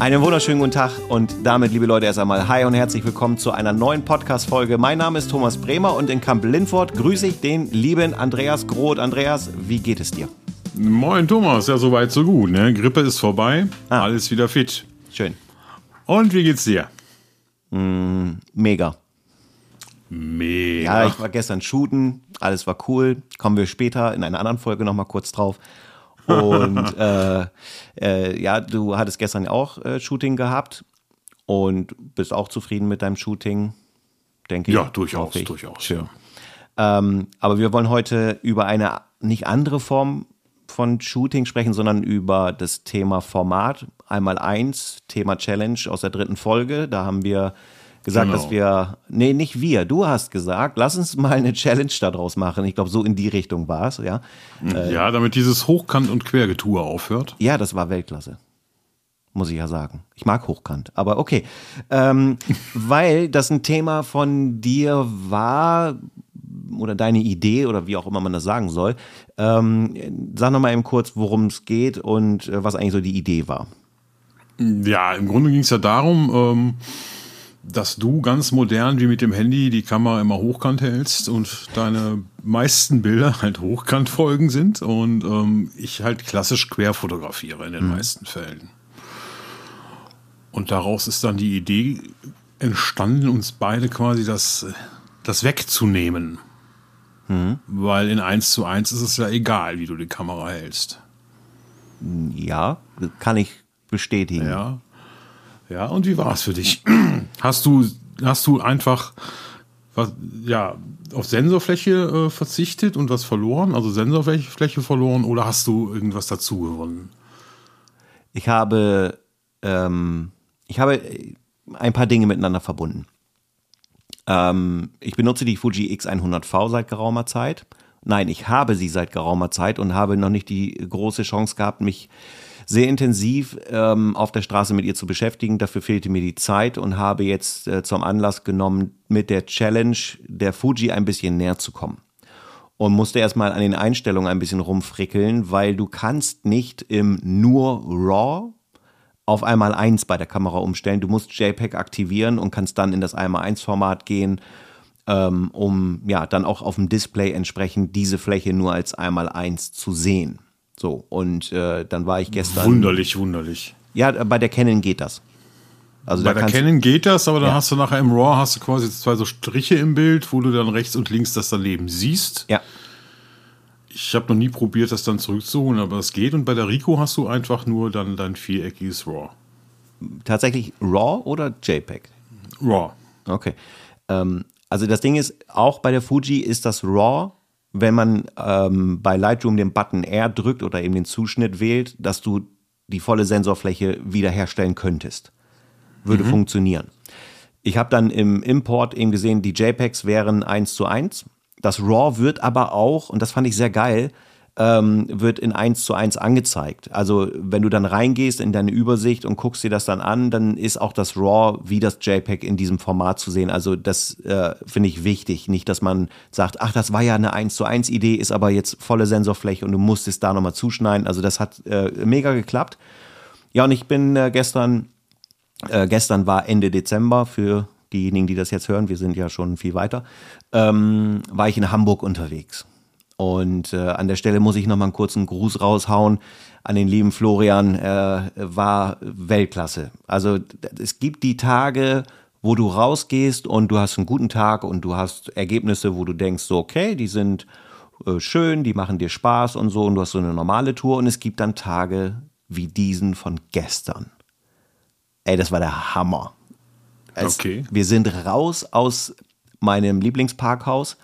Einen wunderschönen guten Tag und damit, liebe Leute, erst einmal hi und herzlich willkommen zu einer neuen Podcast-Folge. Mein Name ist Thomas Bremer und in Kamp Lindfort grüße ich den lieben Andreas Groth. Andreas, wie geht es dir? Moin Thomas, ja soweit so gut. Ne? Grippe ist vorbei, ah. alles wieder fit. Schön. Und wie geht's dir? Mm, mega. Mega. Ja, ich war gestern shooten, alles war cool. Kommen wir später in einer anderen Folge nochmal kurz drauf. Und äh, äh, ja, du hattest gestern auch äh, Shooting gehabt und bist auch zufrieden mit deinem Shooting, denke ja, ich. Ja, durchaus, durchaus. Schön. Ja. Ähm, aber wir wollen heute über eine nicht andere Form von Shooting sprechen, sondern über das Thema Format. Einmal eins, Thema Challenge aus der dritten Folge. Da haben wir gesagt, genau. dass wir, nee, nicht wir, du hast gesagt, lass uns mal eine Challenge daraus machen. Ich glaube, so in die Richtung war es, ja. Äh, ja, damit dieses Hochkant- und Quergetue aufhört. Ja, das war Weltklasse. Muss ich ja sagen. Ich mag Hochkant, aber okay. Ähm, weil das ein Thema von dir war, oder deine Idee oder wie auch immer man das sagen soll. Ähm, sag noch mal eben kurz, worum es geht und äh, was eigentlich so die Idee war. Ja, im Grunde ging es ja darum, ähm, dass du ganz modern wie mit dem Handy die Kamera immer hochkant hältst und deine meisten Bilder halt Hochkantfolgen sind und ähm, ich halt klassisch quer fotografiere in den mhm. meisten Fällen. Und daraus ist dann die Idee entstanden, uns beide quasi das, das wegzunehmen. Mhm. Weil in 1 zu 1 ist es ja egal, wie du die Kamera hältst. Ja, kann ich bestätigen. Ja. Ja, und wie war es für dich? Hast du, hast du einfach was, ja, auf Sensorfläche äh, verzichtet und was verloren? Also Sensorfläche verloren oder hast du irgendwas dazu gewonnen? Ich habe, ähm, ich habe ein paar Dinge miteinander verbunden. Ähm, ich benutze die Fuji X100V seit geraumer Zeit. Nein, ich habe sie seit geraumer Zeit und habe noch nicht die große Chance gehabt, mich sehr intensiv ähm, auf der Straße mit ihr zu beschäftigen. Dafür fehlte mir die Zeit und habe jetzt äh, zum Anlass genommen, mit der Challenge der Fuji ein bisschen näher zu kommen. Und musste erstmal an den Einstellungen ein bisschen rumfrickeln, weil du kannst nicht im nur RAW auf einmal 1 bei der Kamera umstellen. Du musst JPEG aktivieren und kannst dann in das 1x1 Format gehen, ähm, um ja dann auch auf dem Display entsprechend diese Fläche nur als 1x1 zu sehen. So, und äh, dann war ich gestern. Wunderlich, wunderlich. Ja, bei der Canon geht das. Also bei der Canon geht das, aber dann ja. hast du nachher im RAW hast du quasi zwei so Striche im Bild, wo du dann rechts und links das daneben siehst. Ja. Ich habe noch nie probiert, das dann zurückzuholen, aber es geht. Und bei der Rico hast du einfach nur dann dein viereckiges RAW. Tatsächlich RAW oder JPEG? RAW. Okay. Ähm, also das Ding ist, auch bei der Fuji ist das RAW, wenn man ähm, bei Lightroom den Button R drückt oder eben den Zuschnitt wählt, dass du die volle Sensorfläche wiederherstellen könntest. Würde mhm. funktionieren. Ich habe dann im Import eben gesehen, die JPEGs wären 1 zu 1 das RAW wird aber auch, und das fand ich sehr geil, ähm, wird in 1 zu 1 angezeigt. Also wenn du dann reingehst in deine Übersicht und guckst dir das dann an, dann ist auch das RAW wie das JPEG in diesem Format zu sehen. Also das äh, finde ich wichtig. Nicht, dass man sagt, ach, das war ja eine 1 zu 1 Idee, ist aber jetzt volle Sensorfläche und du musstest da nochmal zuschneiden. Also das hat äh, mega geklappt. Ja, und ich bin äh, gestern, äh, gestern war Ende Dezember für diejenigen, die das jetzt hören, wir sind ja schon viel weiter, ähm, war ich in Hamburg unterwegs. Und äh, an der Stelle muss ich noch mal einen kurzen Gruß raushauen an den lieben Florian. Er war Weltklasse. Also es gibt die Tage, wo du rausgehst und du hast einen guten Tag und du hast Ergebnisse, wo du denkst, so okay, die sind äh, schön, die machen dir Spaß und so und du hast so eine normale Tour und es gibt dann Tage wie diesen von gestern. Ey, das war der Hammer. Es, okay. Wir sind raus aus meinem Lieblingsparkhaus.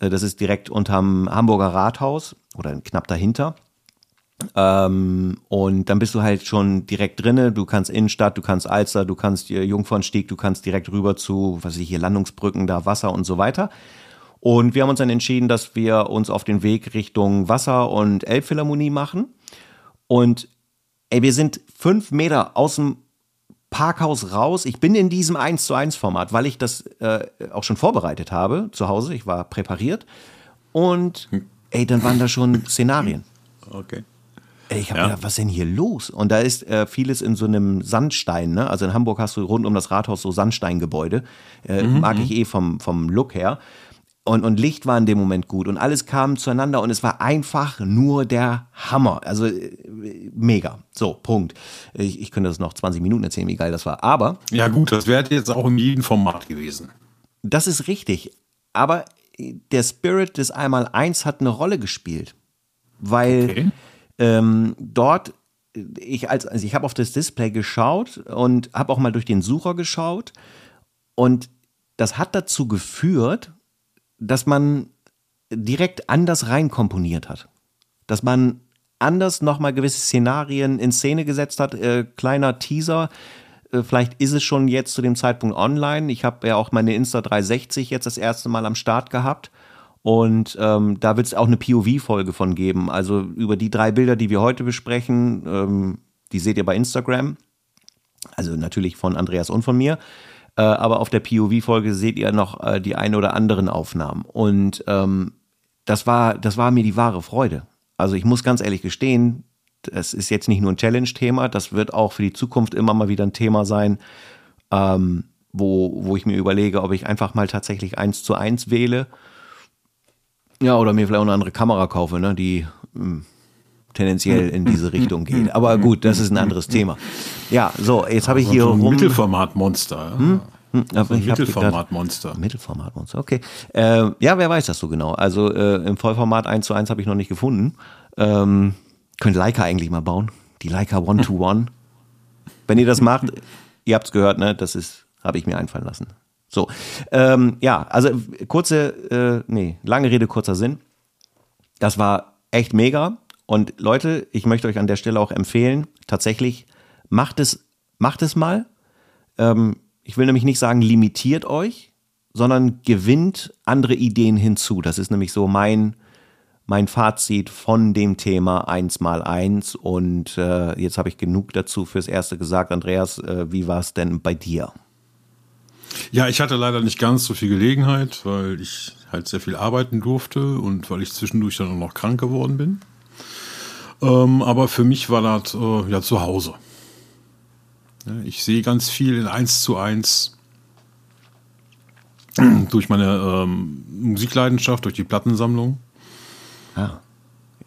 Äh, das ist direkt unterm Hamburger Rathaus oder knapp dahinter. Ähm, und dann bist du halt schon direkt drinne. Du kannst Innenstadt, du kannst Alster, du kannst Jungfernstieg, du kannst direkt rüber zu, was weiß ich hier, Landungsbrücken, da Wasser und so weiter. Und wir haben uns dann entschieden, dass wir uns auf den Weg Richtung Wasser- und Elbphilharmonie machen. Und ey, wir sind fünf Meter aus dem Parkhaus raus. Ich bin in diesem 1 zu 1 Format, weil ich das äh, auch schon vorbereitet habe zu Hause. Ich war präpariert. Und ey, dann waren da schon Szenarien. Okay. Ich habe Ja. gedacht, was ist denn hier los? Und da ist äh, vieles in so einem Sandstein. Ne? Also in Hamburg hast du rund um das Rathaus so Sandsteingebäude. Äh, mag ich eh vom, vom Look her. Und, und Licht war in dem Moment gut und alles kam zueinander und es war einfach nur der Hammer. Also äh, mega. So, Punkt. Ich, ich könnte das noch 20 Minuten erzählen, wie geil das war. Aber Ja, gut, das wäre jetzt auch in jedem Format gewesen. das ist richtig. Aber der Spirit des Einmaleins hat eine Rolle gespielt. Weil Okay. ähm, dort, ich, als, also ich habe auf das Display geschaut und habe auch mal durch den Sucher geschaut. Und das hat dazu geführt, dass man direkt anders reinkomponiert hat. Dass man anders nochmal gewisse Szenarien in Szene gesetzt hat. Äh, kleiner Teaser. Äh, Vielleicht ist es schon jetzt zu dem Zeitpunkt online. Ich habe ja auch meine Insta 360 jetzt das erste Mal am Start gehabt. Und ähm, da wird es auch eine POV-Folge von geben. Also über die drei Bilder, die wir heute besprechen, ähm, die seht ihr bei Instagram. Also natürlich von Andreas und von mir. Äh, aber auf der POV-Folge seht ihr noch äh, die ein oder anderen Aufnahmen. Und ähm, das, war, das war mir die wahre Freude. Also ich muss ganz ehrlich gestehen, das ist jetzt nicht nur ein Challenge-Thema, das wird auch für die Zukunft immer mal wieder ein Thema sein, ähm, wo, wo ich mir überlege, ob ich einfach mal tatsächlich eins zu eins wähle. Ja, oder mir vielleicht auch eine andere Kamera kaufe, ne, die hm, tendenziell in diese Richtung geht. Aber gut, das ist ein anderes Thema. Ja, so, jetzt habe ich hier rum. Mittelformatmonster. Hm, aber So ein ich hab gedacht- Mittelformatmonster. Mittelformatmonster, okay. Äh, ja, wer weiß das so genau. Also äh, im Vollformat 1 zu 1 habe ich noch nicht gefunden. Ähm, könnte Leica eigentlich mal bauen. Die Leica One-to-One. Wenn ihr das macht, ihr habt es gehört, ne? Das ist, habe ich mir einfallen lassen. So, ähm, ja, also kurze, äh, nee, lange Rede, kurzer Sinn. Das war echt mega. Und Leute, ich möchte euch an der Stelle auch empfehlen, tatsächlich macht es, macht es mal. Ähm, ich will nämlich nicht sagen, limitiert euch, sondern gewinnt andere Ideen hinzu. Das ist nämlich so mein, mein Fazit von dem Thema 1 mal 1 Und äh, jetzt habe ich genug dazu fürs Erste gesagt. Andreas, äh, wie war es denn bei dir? Ja, ich hatte leider nicht ganz so viel Gelegenheit, weil ich halt sehr viel arbeiten durfte und weil ich zwischendurch dann auch noch krank geworden bin. Ähm, aber für mich war das äh, ja zu Hause. Ich sehe ganz viel in 1 zu 1 durch meine ähm, Musikleidenschaft, durch die Plattensammlung. Ja,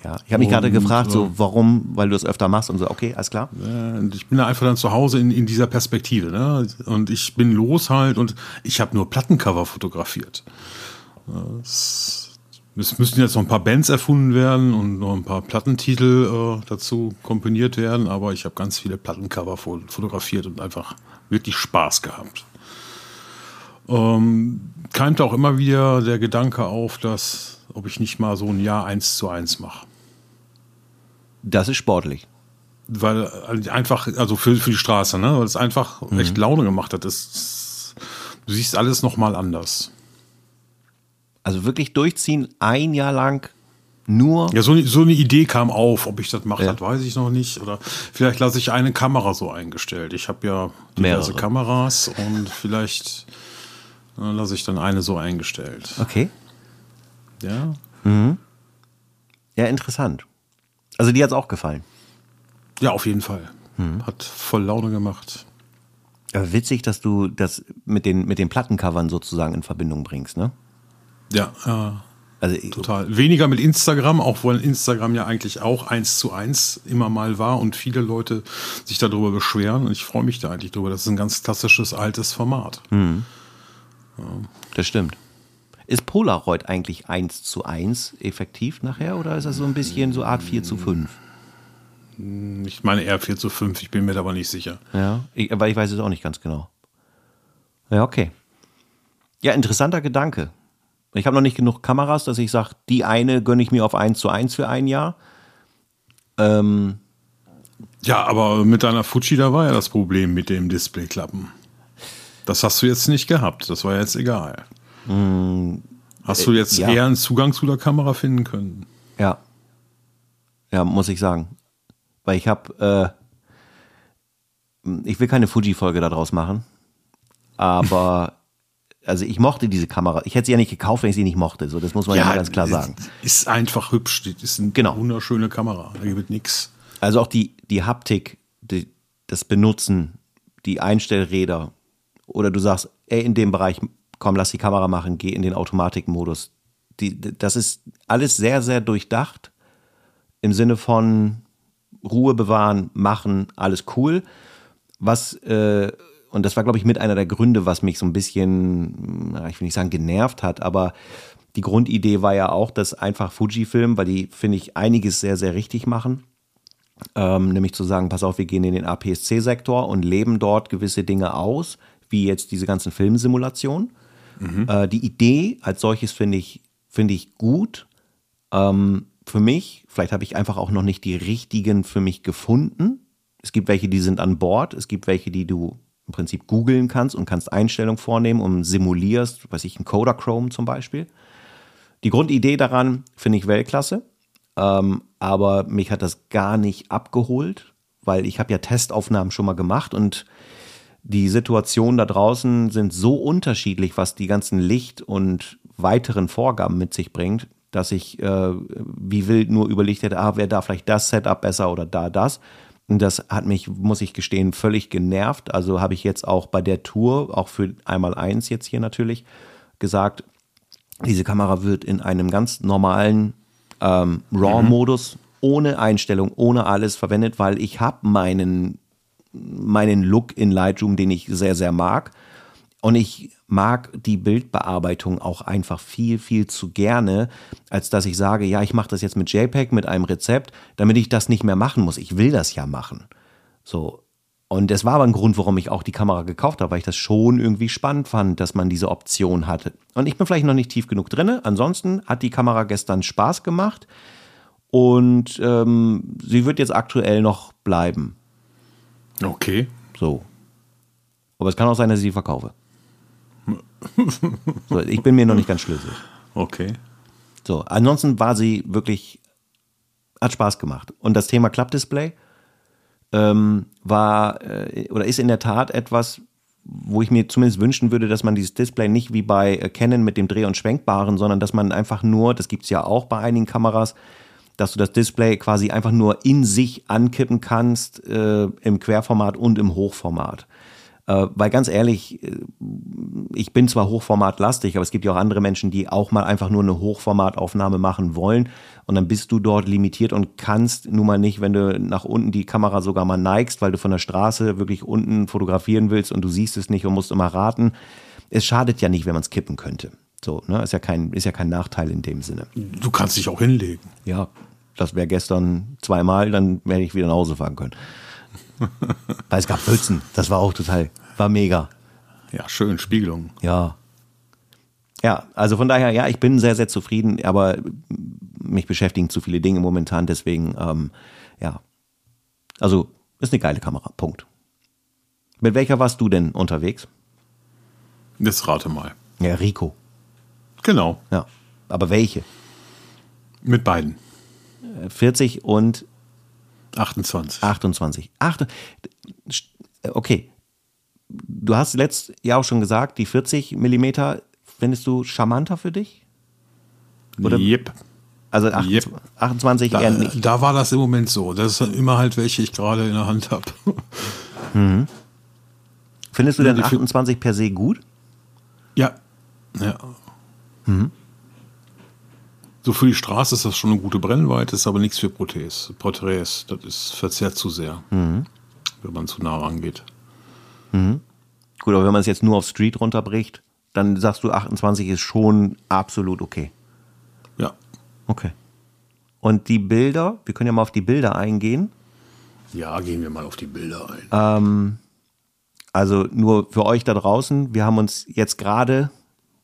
ja. Ich habe mich gerade gefragt, so äh, warum, weil du es öfter machst und so. Okay, alles klar. Ich bin da einfach dann zu Hause in, in dieser Perspektive. Ne? Und ich bin los halt und ich habe nur Plattencover fotografiert. Es, es müssten jetzt noch ein paar Bands erfunden werden und noch ein paar Plattentitel äh, dazu komponiert werden, aber ich habe ganz viele Plattencover fo- fotografiert und einfach wirklich Spaß gehabt. Ähm, keimte auch immer wieder der Gedanke auf, dass ob ich nicht mal so ein Jahr eins zu eins mache. Das ist sportlich. weil äh, einfach, also für, für die Straße, ne? weil es einfach Mhm. echt Laune gemacht hat. Es, du siehst alles nochmal anders. Also wirklich durchziehen, ein Jahr lang nur. Ja, so, eine- so eine Idee kam auf. Ob ich das mache, Ja. das weiß ich noch nicht. Oder vielleicht lasse ich eine Kamera so eingestellt. Ich habe ja diverse Mehrere. Kameras und vielleicht äh, lasse ich dann eine so eingestellt. Okay. Ja, Ja, interessant. Also dir hat es auch gefallen. ja auf jeden Fall. Mhm. Hat voll Laune gemacht. Aber witzig, dass du das mit den, mit den Plattencovern sozusagen in Verbindung bringst, ne? Ja, äh, Also ich- Total. Weniger mit Instagram, auch weil Instagram ja eigentlich auch eins zu eins immer mal war und viele Leute sich darüber beschweren. Und ich freue mich da eigentlich drüber. Das ist ein ganz klassisches altes Format. das stimmt. Ist Polaroid eigentlich 1 zu 1 effektiv nachher oder ist das so ein bisschen so Art 4 zu 5? Ich meine eher 4 zu 5, ich bin mir da aber nicht sicher. Ja, ich, aber ich weiß es auch nicht ganz genau. Ja, okay. Ja, interessanter Gedanke. Ich habe noch nicht genug Kameras, dass ich sage, die eine gönne ich mir auf 1 zu 1 für ein Jahr. Ähm, Ja, aber mit deiner Fuji, da war ja das Problem mit dem Displayklappen. Das hast du jetzt nicht gehabt. Das war jetzt egal. Hast du jetzt ja. eher einen Zugang zu der Kamera finden können? Ja. Ja, muss ich sagen. Weil ich habe, äh, ich will keine Fuji-Folge daraus machen, aber also ich mochte diese Kamera. Ich hätte sie ja nicht gekauft, wenn ich sie nicht mochte. So, das muss man ja, mal ganz klar sagen. Ist einfach hübsch. Das ist eine Genau. wunderschöne Kamera. Da gibt es nichts. Also auch die, die Haptik, die, das Benutzen, die Einstellräder oder du sagst, ey, in dem Bereich, komm, lass die Kamera machen, geh in den Automatikmodus. Die, das ist alles sehr, sehr durchdacht im Sinne von Ruhe bewahren, machen, alles cool. Was, äh, und das war, glaube ich, mit einer der Gründe, was mich so ein bisschen, ich will nicht sagen genervt hat, aber die Grundidee war ja auch, dass einfach Fujifilm, weil die, finde ich, einiges sehr, sehr richtig machen. Ähm, nämlich zu sagen, pass auf, wir gehen in den APS-C-Sektor und leben dort gewisse Dinge aus, wie jetzt diese ganzen Filmsimulationen. Mhm. Äh, die Idee als solches finde ich, finde ich gut. Ähm, für mich, vielleicht habe ich einfach auch noch nicht die richtigen für mich gefunden. Es gibt welche, die sind an Bord. Es gibt welche, die du im Prinzip googeln kannst und kannst Einstellungen vornehmen und simulierst, weiß ich, ein Chrome zum Beispiel. Die Grundidee daran finde ich Weltklasse, ähm, aber mich hat das gar nicht abgeholt, weil ich habe ja Testaufnahmen schon mal gemacht und die Situationen da draußen sind so unterschiedlich, was die ganzen Licht- und weiteren Vorgaben mit sich bringt, dass ich äh, wie wild nur überlegt hätte, ah, wäre da vielleicht das Setup besser oder da das. Das hat mich, muss ich gestehen, völlig genervt. Also habe ich jetzt auch bei der Tour, auch für einmal eins jetzt hier natürlich, gesagt, diese Kamera wird in einem ganz normalen ähm, RAW-Modus mhm. ohne Einstellung, ohne alles verwendet, weil ich habe meinen, meinen Look in Lightroom, den ich sehr, sehr mag. Und ich mag die Bildbearbeitung auch einfach viel, viel zu gerne, als dass ich sage, ja, ich mache das jetzt mit JPEG, mit einem Rezept, damit ich das nicht mehr machen muss. Ich will das ja machen. So, und das war aber ein Grund, warum ich auch die Kamera gekauft habe, weil ich das schon irgendwie spannend fand, dass man diese Option hatte. Und ich bin vielleicht noch nicht tief genug drin. Ansonsten hat die Kamera gestern Spaß gemacht und ähm, sie wird jetzt aktuell noch bleiben. Okay. So. Aber es kann auch sein, dass ich sie verkaufe. So, ich bin mir noch nicht ganz schlüssig. Okay. So, ansonsten war sie wirklich, hat Spaß gemacht. Und das Thema Klappdisplay ähm, war äh, oder ist in der Tat etwas, wo ich mir zumindest wünschen würde, dass man dieses Display nicht wie bei Canon mit dem Dreh- und Schwenkbaren, sondern dass man einfach nur, das gibt es ja auch bei einigen Kameras, dass du das Display quasi einfach nur in sich ankippen kannst äh, im Querformat und im Hochformat. Äh, weil ganz ehrlich, äh, ich bin zwar hochformatlastig, aber es gibt ja auch andere Menschen, die auch mal einfach nur eine Hochformataufnahme machen wollen. Und dann bist du dort limitiert und kannst nun mal nicht, wenn du nach unten die Kamera sogar mal neigst, weil du von der Straße wirklich unten fotografieren willst und du siehst es nicht und musst immer raten. Es schadet ja nicht, wenn man es kippen könnte. So, ne? Ist ja kein, ist ja kein Nachteil in dem Sinne. Du kannst dich auch hinlegen. Ja, das wäre gestern zweimal, dann werde ich wieder nach Hause fahren können. Weil es gab Pfützen. Das war auch total, war mega. Ja, schön, Spiegelung. Ja. Ja, also von daher, ja, ich bin sehr, sehr zufrieden, aber mich beschäftigen zu viele Dinge momentan, deswegen, ähm, ja. Also, ist eine geile Kamera, Punkt. Mit welcher warst du denn unterwegs? Jetzt rate mal. Ja, Rico. Genau. Ja. Aber welche? Mit beiden. 40 und 28. 28. Acht, okay. Du hast letztes Jahr auch schon gesagt, die 40 Millimeter findest du charmanter für dich? Oder? Yep. Also 28, yep. 28 da, eher nicht. Da war das im Moment so. Das ist immer halt, welche ich gerade in der Hand habe. Mhm. Findest du denn 28 per se gut? Ja. Ja. Mhm. So für die Straße ist das schon eine gute Brennweite, ist aber nichts für Porträts. Porträts, das ist verzerrt zu sehr, mhm. wenn man zu nah rangeht. Mhm. Gut, aber wenn man es jetzt nur auf Street runterbricht, dann sagst du, 28 ist schon absolut okay. Ja. Okay. Und die Bilder, wir können ja mal auf die Bilder eingehen. Ja, gehen wir mal auf die Bilder ein. Ähm, also nur für euch da draußen, wir haben uns jetzt gerade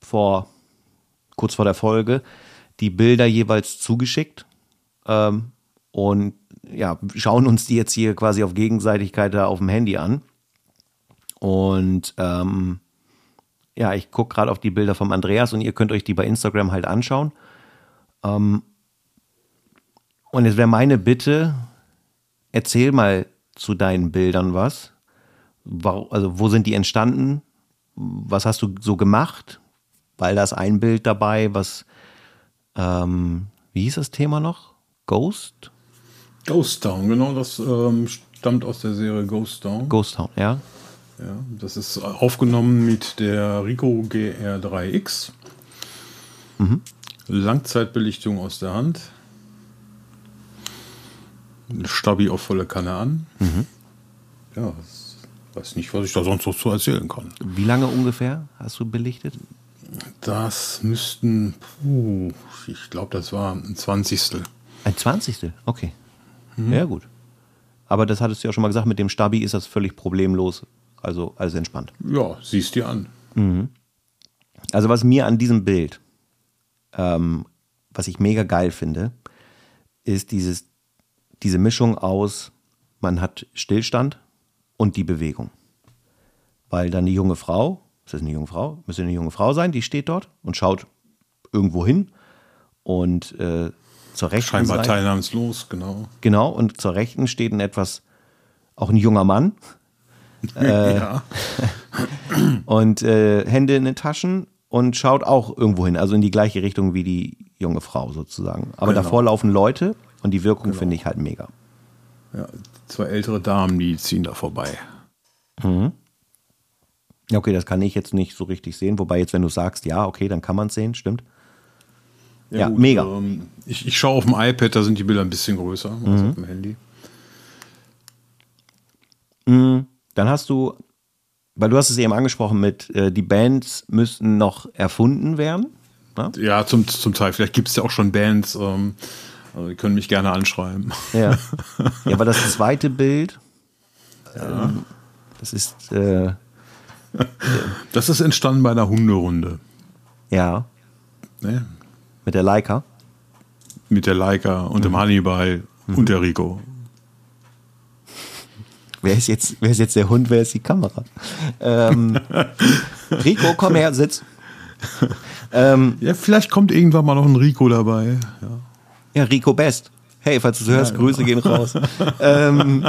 vor, kurz vor der Folge, die Bilder jeweils zugeschickt ähm, und ja, schauen uns die jetzt hier quasi auf Gegenseitigkeit da auf dem Handy an. Und ähm, ja, ich gucke gerade auf die Bilder vom Andreas und ihr könnt euch die bei Instagram halt anschauen. Ähm, und jetzt wäre meine Bitte, erzähl mal zu deinen Bildern was. Also, wo sind die entstanden? Was hast du so gemacht? Weil da ist ein Bild dabei, was ähm, wie hieß das Thema noch? Ghost? Ghost Town, genau, das ähm, stammt aus der Serie Ghost Town. Ghost Town, ja. Ja, das ist aufgenommen mit der Rico GR3X. Mhm. Langzeitbelichtung aus der Hand. Stabi auf volle Kanne an. Mhm. Ja, weiß nicht, was ich da sonst noch zu erzählen kann. Wie lange ungefähr hast du belichtet? Das müssten, puh, ich glaube, das war ein Zwanzigstel. Ein Zwanzigstel? Okay. Ja, gut. Aber das hattest du ja schon mal gesagt, mit dem Stabi ist das völlig problemlos. Also alles entspannt. Ja, siehst dir an. Also was mir an diesem Bild, ähm, was ich mega geil finde, ist dieses, diese Mischung aus, man hat Stillstand und die Bewegung. Weil dann die junge Frau, ist das eine junge Frau? Müsste eine junge Frau sein, die steht dort und schaut irgendwo hin und äh, zur rechten Scheinbar Seite, teilnahmslos, genau. Genau, und zur rechten steht ein etwas, auch ein junger Mann ja. und äh, Hände in den Taschen und schaut auch irgendwo hin, also in die gleiche Richtung wie die junge Frau sozusagen. Aber Genau. davor laufen Leute und die Wirkung finde ich halt mega. ja. Zwei ältere Damen, die ziehen da vorbei. Ja, okay, das kann ich jetzt nicht so richtig sehen, wobei jetzt, wenn du sagst, ja, okay, dann kann man es sehen, stimmt. Ja, mega. Ähm, ich, ich schaue auf dem iPad, da sind die Bilder ein bisschen größer als auf dem Handy. Dann hast du, weil du hast es eben angesprochen mit, äh, die Bands müssten noch erfunden werden. Ne? Ja, zum, zum Teil. Vielleicht gibt es ja auch schon Bands, ähm, also die können mich gerne anschreiben. Ja. ja, aber das zweite Bild, ähm, das ist, äh, Das ist entstanden bei einer Hunderunde. ja, Ne? mit der Leica. Mit der Leica und dem Hannibal und der Rico. Wer ist jetzt, wer ist jetzt der Hund, wer ist die Kamera? Ähm, Rico, komm her, sitz. ähm, Ja, vielleicht kommt irgendwann mal noch ein Rico dabei. Ja. ja, Rico Best. Hey, falls du es hörst, Grüße gehen raus. ähm,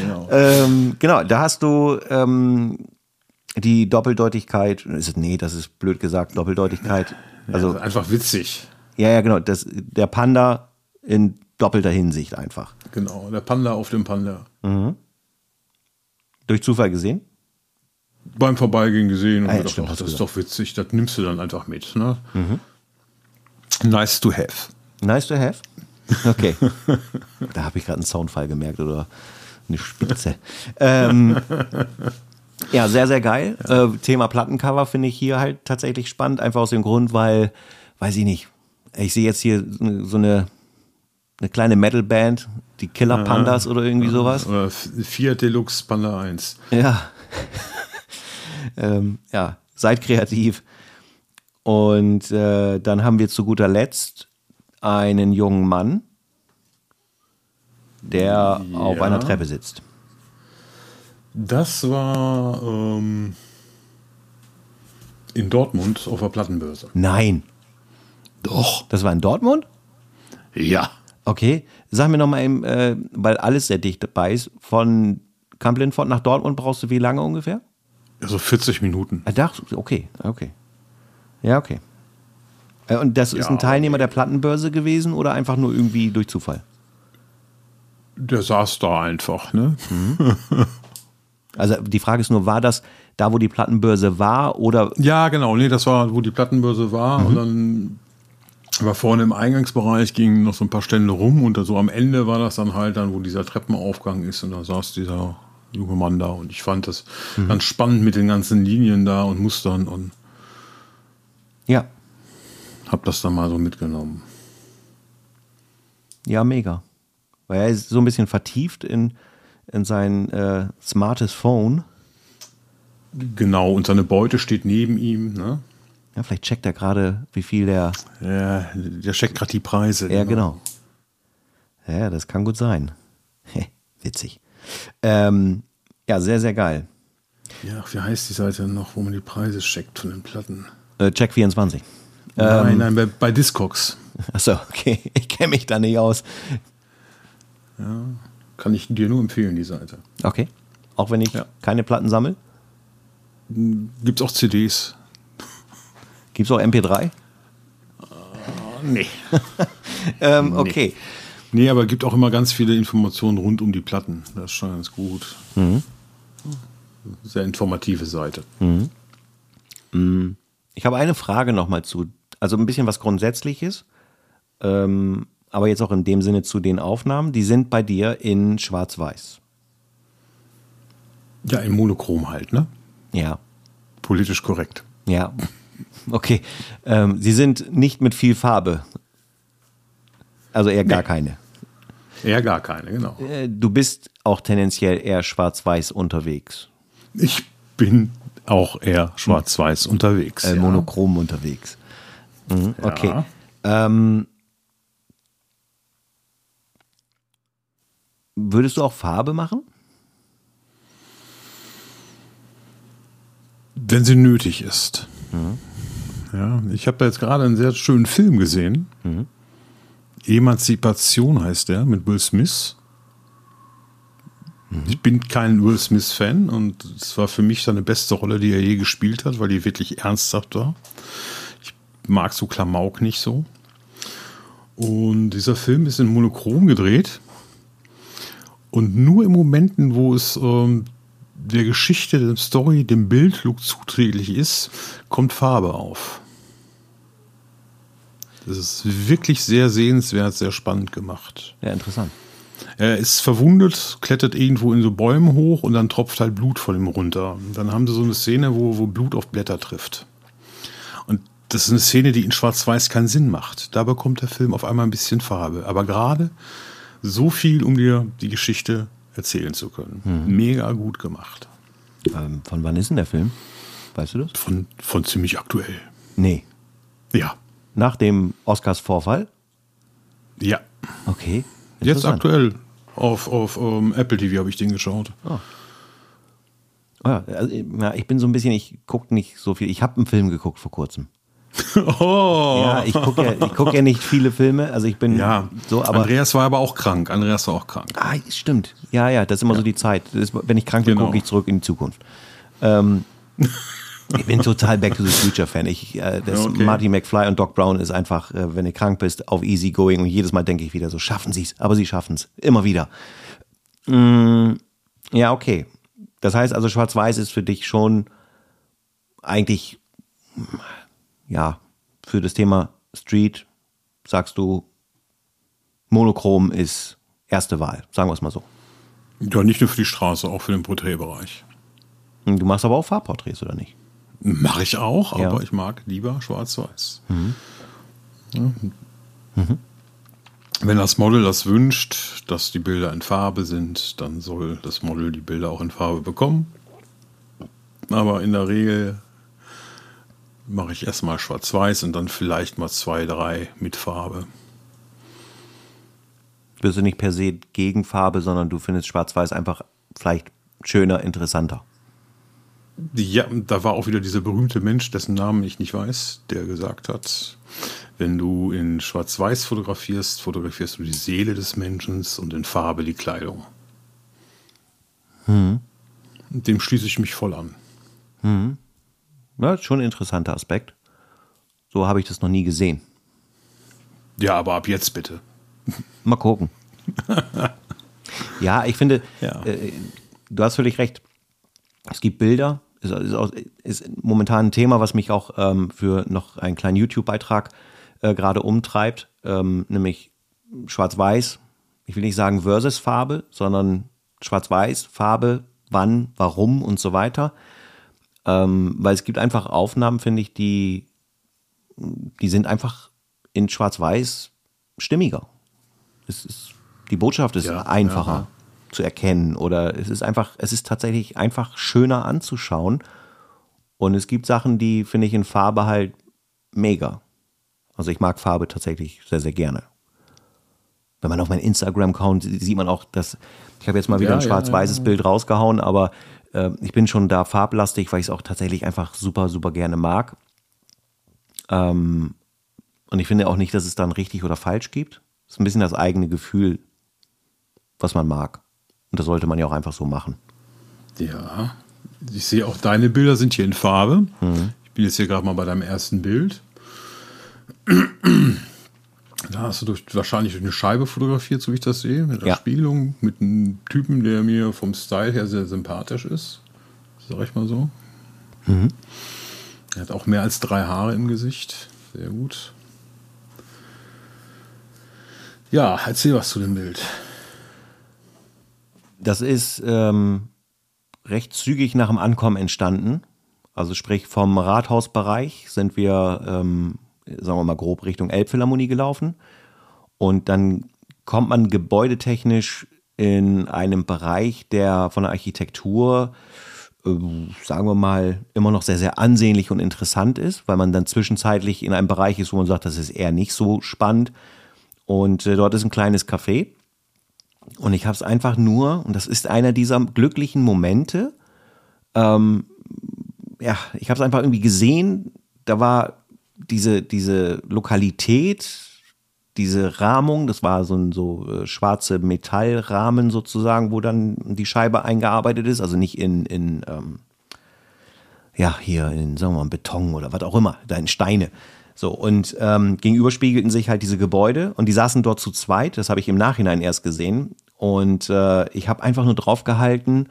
genau. ähm, genau, da hast du ähm, die Doppeldeutigkeit. Ist nee, das ist blöd gesagt, Doppeldeutigkeit. Also, einfach witzig. ja, ja, genau. Das, der Panda in doppelter Hinsicht einfach. Genau, der Panda auf dem Panda. Durch Zufall gesehen? Beim Vorbeigehen gesehen und Ah, ja, gedacht, stimmt, ach, das ist doch witzig, das nimmst du dann einfach mit. Ne? Nice to have. Nice to have. Okay. da habe ich gerade einen Soundfall gemerkt oder eine Spitze. ähm, ja, sehr, sehr geil. Äh, Thema Plattencover finde ich hier halt tatsächlich spannend, einfach aus dem Grund, weil, weiß ich nicht, ich sehe jetzt hier so eine, eine kleine Metalband, die Killer Pandas oder irgendwie sowas. Oder Fiat Deluxe Panda 1. Ja. ähm, ja, seid kreativ. Und äh, dann haben wir zu guter Letzt einen jungen Mann, der auf Ja. einer Treppe sitzt. Das war ähm, in Dortmund auf der Plattenbörse. Nein, Doch. das war in Dortmund? Ja. Okay, sag mir nochmal eben, äh, weil alles sehr dicht dabei ist, von Kamp-Lindfort nach Dortmund brauchst du wie lange ungefähr? Also 40 Minuten. Ah, da, okay, okay. Ja, okay. Äh, Und das ist Ja, ein Teilnehmer der Plattenbörse gewesen oder einfach nur irgendwie durch Zufall? Der saß da einfach, ne? Also die Frage ist nur, war das da, wo die Plattenbörse war oder Ja, genau. Nee, das war, wo die Plattenbörse war. Und dann war vorne im Eingangsbereich gingen noch so ein paar Stände rum und so am Ende war das dann halt dann, wo dieser Treppenaufgang ist und da saß dieser junge Mann da und ich fand das ganz spannend mit den ganzen Linien da und Mustern und ja, hab das dann mal so mitgenommen. Ja, mega. Weil er ist so ein bisschen vertieft in, in sein äh, smartes Phone. Genau, und seine Beute steht neben ihm. Ne? Ja, vielleicht checkt er gerade, wie viel der. Ja, der checkt gerade die Preise. Ja, genau. genau. Ja, das kann gut sein. Witzig. Ähm, ja, sehr, sehr geil. Ja, wie heißt die Seite noch, wo man die Preise checkt von den Platten? Äh, Check24. Nein, ähm, nein, bei, bei Discogs. Achso, okay. Ich kenne mich da nicht aus. Ja, kann ich dir nur empfehlen, die Seite. Okay. Auch wenn ich ja. keine Platten sammle? Gibt es auch CDs. Gibt es auch MP3? Uh, ah, nee. ähm, okay. Nee. nee, aber gibt auch immer ganz viele Informationen rund um die Platten. Das ist schon ganz gut. Mhm. Sehr informative Seite. Mhm. mhm. Ich habe eine Frage nochmal zu also ein bisschen was Grundsätzliches, ähm, aber jetzt auch in dem Sinne zu den Aufnahmen. Die sind bei dir in Schwarz-Weiß. Ja, in Monochrom halt, ne? Ja. Politisch korrekt. Ja. Okay. Ähm, sie sind nicht mit viel Farbe. Also eher gar nee. keine. Eher gar keine, genau. Äh, du bist auch tendenziell eher schwarz-weiß unterwegs. Ich bin auch eher schwarz-weiß unterwegs. Äh, monochrom ja. unterwegs. Mhm, okay. Ja. Ähm, würdest du auch Farbe machen? Wenn sie nötig ist. Mhm. Ja, ich habe da jetzt gerade einen sehr schönen Film gesehen. Mhm. Emanzipation heißt der mit Will Smith. Mhm. Ich bin kein Will Smith-Fan und es war für mich seine beste Rolle, die er je gespielt hat, weil die wirklich ernsthaft war. Mag so Klamauk nicht so. Und dieser Film ist in Monochrom gedreht. Und nur in Momenten, wo es ähm, der Geschichte, der Story, dem Bildlook zuträglich ist, kommt Farbe auf. Das ist wirklich sehr sehenswert, sehr spannend gemacht. Ja, interessant. Er ist verwundet, klettert irgendwo in so Bäume hoch und dann tropft halt Blut von ihm runter. Dann haben sie so eine Szene, wo, wo Blut auf Blätter trifft. Das ist eine Szene, die in Schwarz-Weiß keinen Sinn macht. Da bekommt der Film auf einmal ein bisschen Farbe. Aber gerade so viel, um dir die Geschichte erzählen zu können. Mhm. Mega gut gemacht. Ähm, von wann ist denn der Film? Weißt du das? Von, von ziemlich aktuell. Nee. Ja. Nach dem Oscars-Vorfall? Ja. Okay. Jetzt aktuell. Auf, auf um, ähm, Apple TV habe ich den geschaut. Oh. Oh ja, also, ja, ich bin so ein bisschen, ich gucke nicht so viel. Ich habe einen Film geguckt vor kurzem. Oh. Ja, ich gucke ja, guck ja nicht viele Filme. Also ich bin ja, so, aber. Andreas war aber auch krank. Andreas war auch krank. Ah, stimmt. Ja, ja, das ist immer ja. so die Zeit. Ist, wenn ich krank bin, genau. gucke ich zurück in die Zukunft. Ähm, ich bin total Back to the Future Fan. Ich, äh, das okay. Marty McFly und Doc Brown ist einfach, äh, wenn du krank bist, auf easy going und jedes Mal denke ich wieder so, schaffen sie es, aber sie schaffen es. Immer wieder. Mm, ja, okay. Das heißt also, Schwarz-Weiß ist für dich schon eigentlich ja, für das Thema Street sagst du, Monochrom ist erste Wahl, sagen wir es mal so. Ja, nicht nur für die Straße, auch für den Porträtbereich. Du machst aber auch Farbporträts, oder nicht? Mache ich auch, ja. aber ich mag lieber schwarz-weiß. Mhm. Ja. Mhm. Wenn das Model das wünscht, dass die Bilder in Farbe sind, dann soll das Model die Bilder auch in Farbe bekommen. Aber in der Regel mache ich erstmal schwarz-weiß und dann vielleicht mal zwei, drei mit Farbe. Bist du nicht per se gegen Farbe, sondern du findest schwarz-weiß einfach vielleicht schöner, interessanter? Ja, da war auch wieder dieser berühmte Mensch, dessen Namen ich nicht weiß, der gesagt hat, wenn du in Schwarz-Weiß fotografierst, fotografierst du die Seele des Menschen und in Farbe die Kleidung. Hm. Dem schließe ich mich voll an. Hm. Ja, schon ein interessanter Aspekt. So habe ich das noch nie gesehen. Ja, aber ab jetzt bitte. Mal gucken. ja, ich finde, ja. Äh, du hast völlig recht. Es gibt Bilder, ist, ist, auch, ist momentan ein Thema, was mich auch ähm, für noch einen kleinen YouTube-Beitrag äh, gerade umtreibt, ähm, nämlich Schwarz-Weiß. Ich will nicht sagen versus Farbe, sondern Schwarz-Weiß, Farbe, wann, warum und so weiter. Ähm, weil es gibt einfach Aufnahmen, finde ich, die, die sind einfach in Schwarz-Weiß stimmiger. Es ist, die Botschaft ist ja, einfacher ja. zu erkennen oder es ist einfach, es ist tatsächlich einfach schöner anzuschauen. Und es gibt Sachen, die finde ich in Farbe halt mega. Also ich mag Farbe tatsächlich sehr, sehr gerne. Wenn man auf meinen Instagram-Account sieht man auch, dass ich habe jetzt mal wieder ein schwarz-weißes Bild rausgehauen, aber äh, ich bin schon da farblastig, weil ich es auch tatsächlich einfach super, super gerne mag. Ähm, und ich finde auch nicht, dass es dann richtig oder falsch gibt. Es ist ein bisschen das eigene Gefühl, was man mag. Und das sollte man ja auch einfach so machen. Ja, ich sehe auch deine Bilder sind hier in Farbe. Mhm. Ich bin jetzt hier gerade mal bei deinem ersten Bild. Hast du durch, wahrscheinlich durch eine Scheibe fotografiert, so wie ich das sehe, mit der Ja. Spiegelung, mit einem Typen, der mir vom Style her sehr sympathisch ist. Sag ich mal so. Er hat auch mehr als drei Haare im Gesicht. Sehr gut. Ja, erzähl was zu dem Bild. Das ist ähm, recht zügig nach dem Ankommen entstanden. Also sprich vom Rathausbereich sind wir, ähm, sagen wir mal grob Richtung Elbphilharmonie gelaufen. Und dann kommt man gebäudetechnisch in einem Bereich, der von der Architektur, äh, sagen wir mal, immer noch sehr, sehr ansehnlich und interessant ist, weil man dann zwischenzeitlich in einem Bereich ist, wo man sagt, das ist eher nicht so spannend. Und äh, dort ist ein kleines Café. Und ich habe es einfach nur, und das ist einer dieser glücklichen Momente, ähm, ja, ich habe es einfach irgendwie gesehen, da war diese, diese Lokalität, diese Rahmung, das war so ein so äh, schwarze Metallrahmen sozusagen, wo dann die Scheibe eingearbeitet ist, also nicht in, in ähm, ja, hier in, sagen wir mal, Beton oder was auch immer, da in Steine. So, und ähm, gegenüber spiegelten sich halt diese Gebäude und die saßen dort zu zweit, das habe ich im Nachhinein erst gesehen. Und äh, ich habe einfach nur drauf gehalten,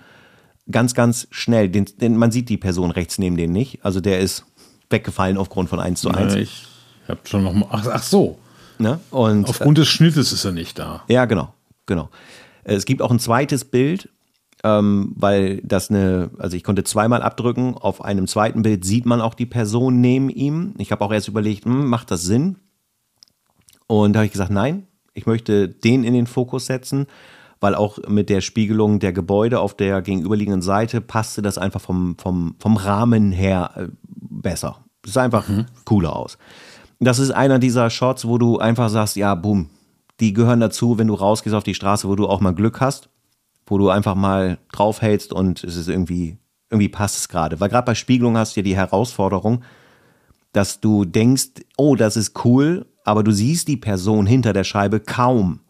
ganz, ganz schnell, den, den, man sieht die Person rechts neben dem nicht, also der ist weggefallen aufgrund von 1 zu 1. Äh, Ich habe schon noch mal. Ach, ach so. Ne? Und Aufgrund des Schnittes ist er nicht da. Ja, genau, genau. Es gibt auch ein zweites Bild, ähm, weil das eine, also ich konnte zweimal abdrücken. Auf einem zweiten Bild sieht man auch die Person neben ihm. Ich habe auch erst überlegt, hm, macht das Sinn? Und da habe ich gesagt, nein, ich möchte den in den Fokus setzen, weil auch mit der Spiegelung der Gebäude auf der gegenüberliegenden Seite passte das einfach vom, vom, vom Rahmen her äh, besser. Es sah einfach cooler aus. Das ist einer dieser Shots, wo du einfach sagst, ja, boom, die gehören dazu, wenn du rausgehst auf die Straße, wo du auch mal Glück hast, wo du einfach mal draufhältst und es ist irgendwie, irgendwie passt es gerade. Weil gerade bei Spiegelung hast du ja die Herausforderung, dass du denkst, oh, das ist cool, aber du siehst die Person hinter der Scheibe kaum.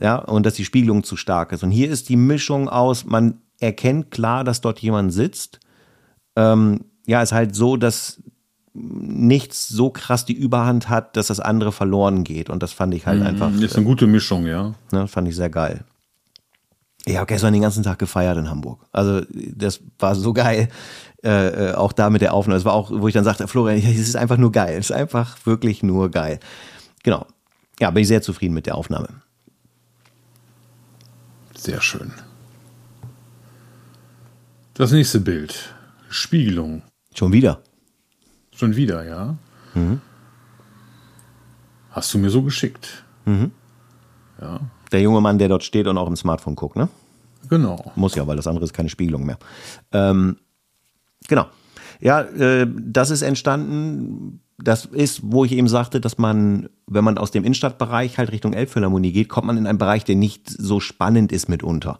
Ja, und dass die Spiegelung zu stark ist. Und hier ist die Mischung aus, man erkennt klar, dass dort jemand sitzt. Ähm, ja, ist halt so, dass nichts so krass die Überhand hat, dass das andere verloren geht. Und das fand ich halt einfach, Ist eine gute Mischung, ja. ne, fand ich sehr geil. Ich habe gestern den ganzen Tag gefeiert in Hamburg. Also das war so geil. Äh, äh, auch da mit der Aufnahme. Es war auch, wo ich dann sagte, Florian, es ist einfach nur geil. Es ist einfach wirklich nur geil. Genau. Ja, bin ich sehr zufrieden mit der Aufnahme. Sehr schön. Das nächste Bild. Spiegelung. Schon wieder. Schon wieder, ja. Hast du mir so geschickt. Ja, Der junge Mann, der dort steht und auch im Smartphone guckt, ne? genau. Muss ja, weil das andere ist keine Spiegelung mehr. Ähm, genau. Ja, äh, das ist entstanden. Das ist, wo ich eben sagte, dass man, wenn man aus dem Innenstadtbereich halt Richtung Elbphilharmonie geht, kommt man in einen Bereich, der nicht so spannend ist mitunter.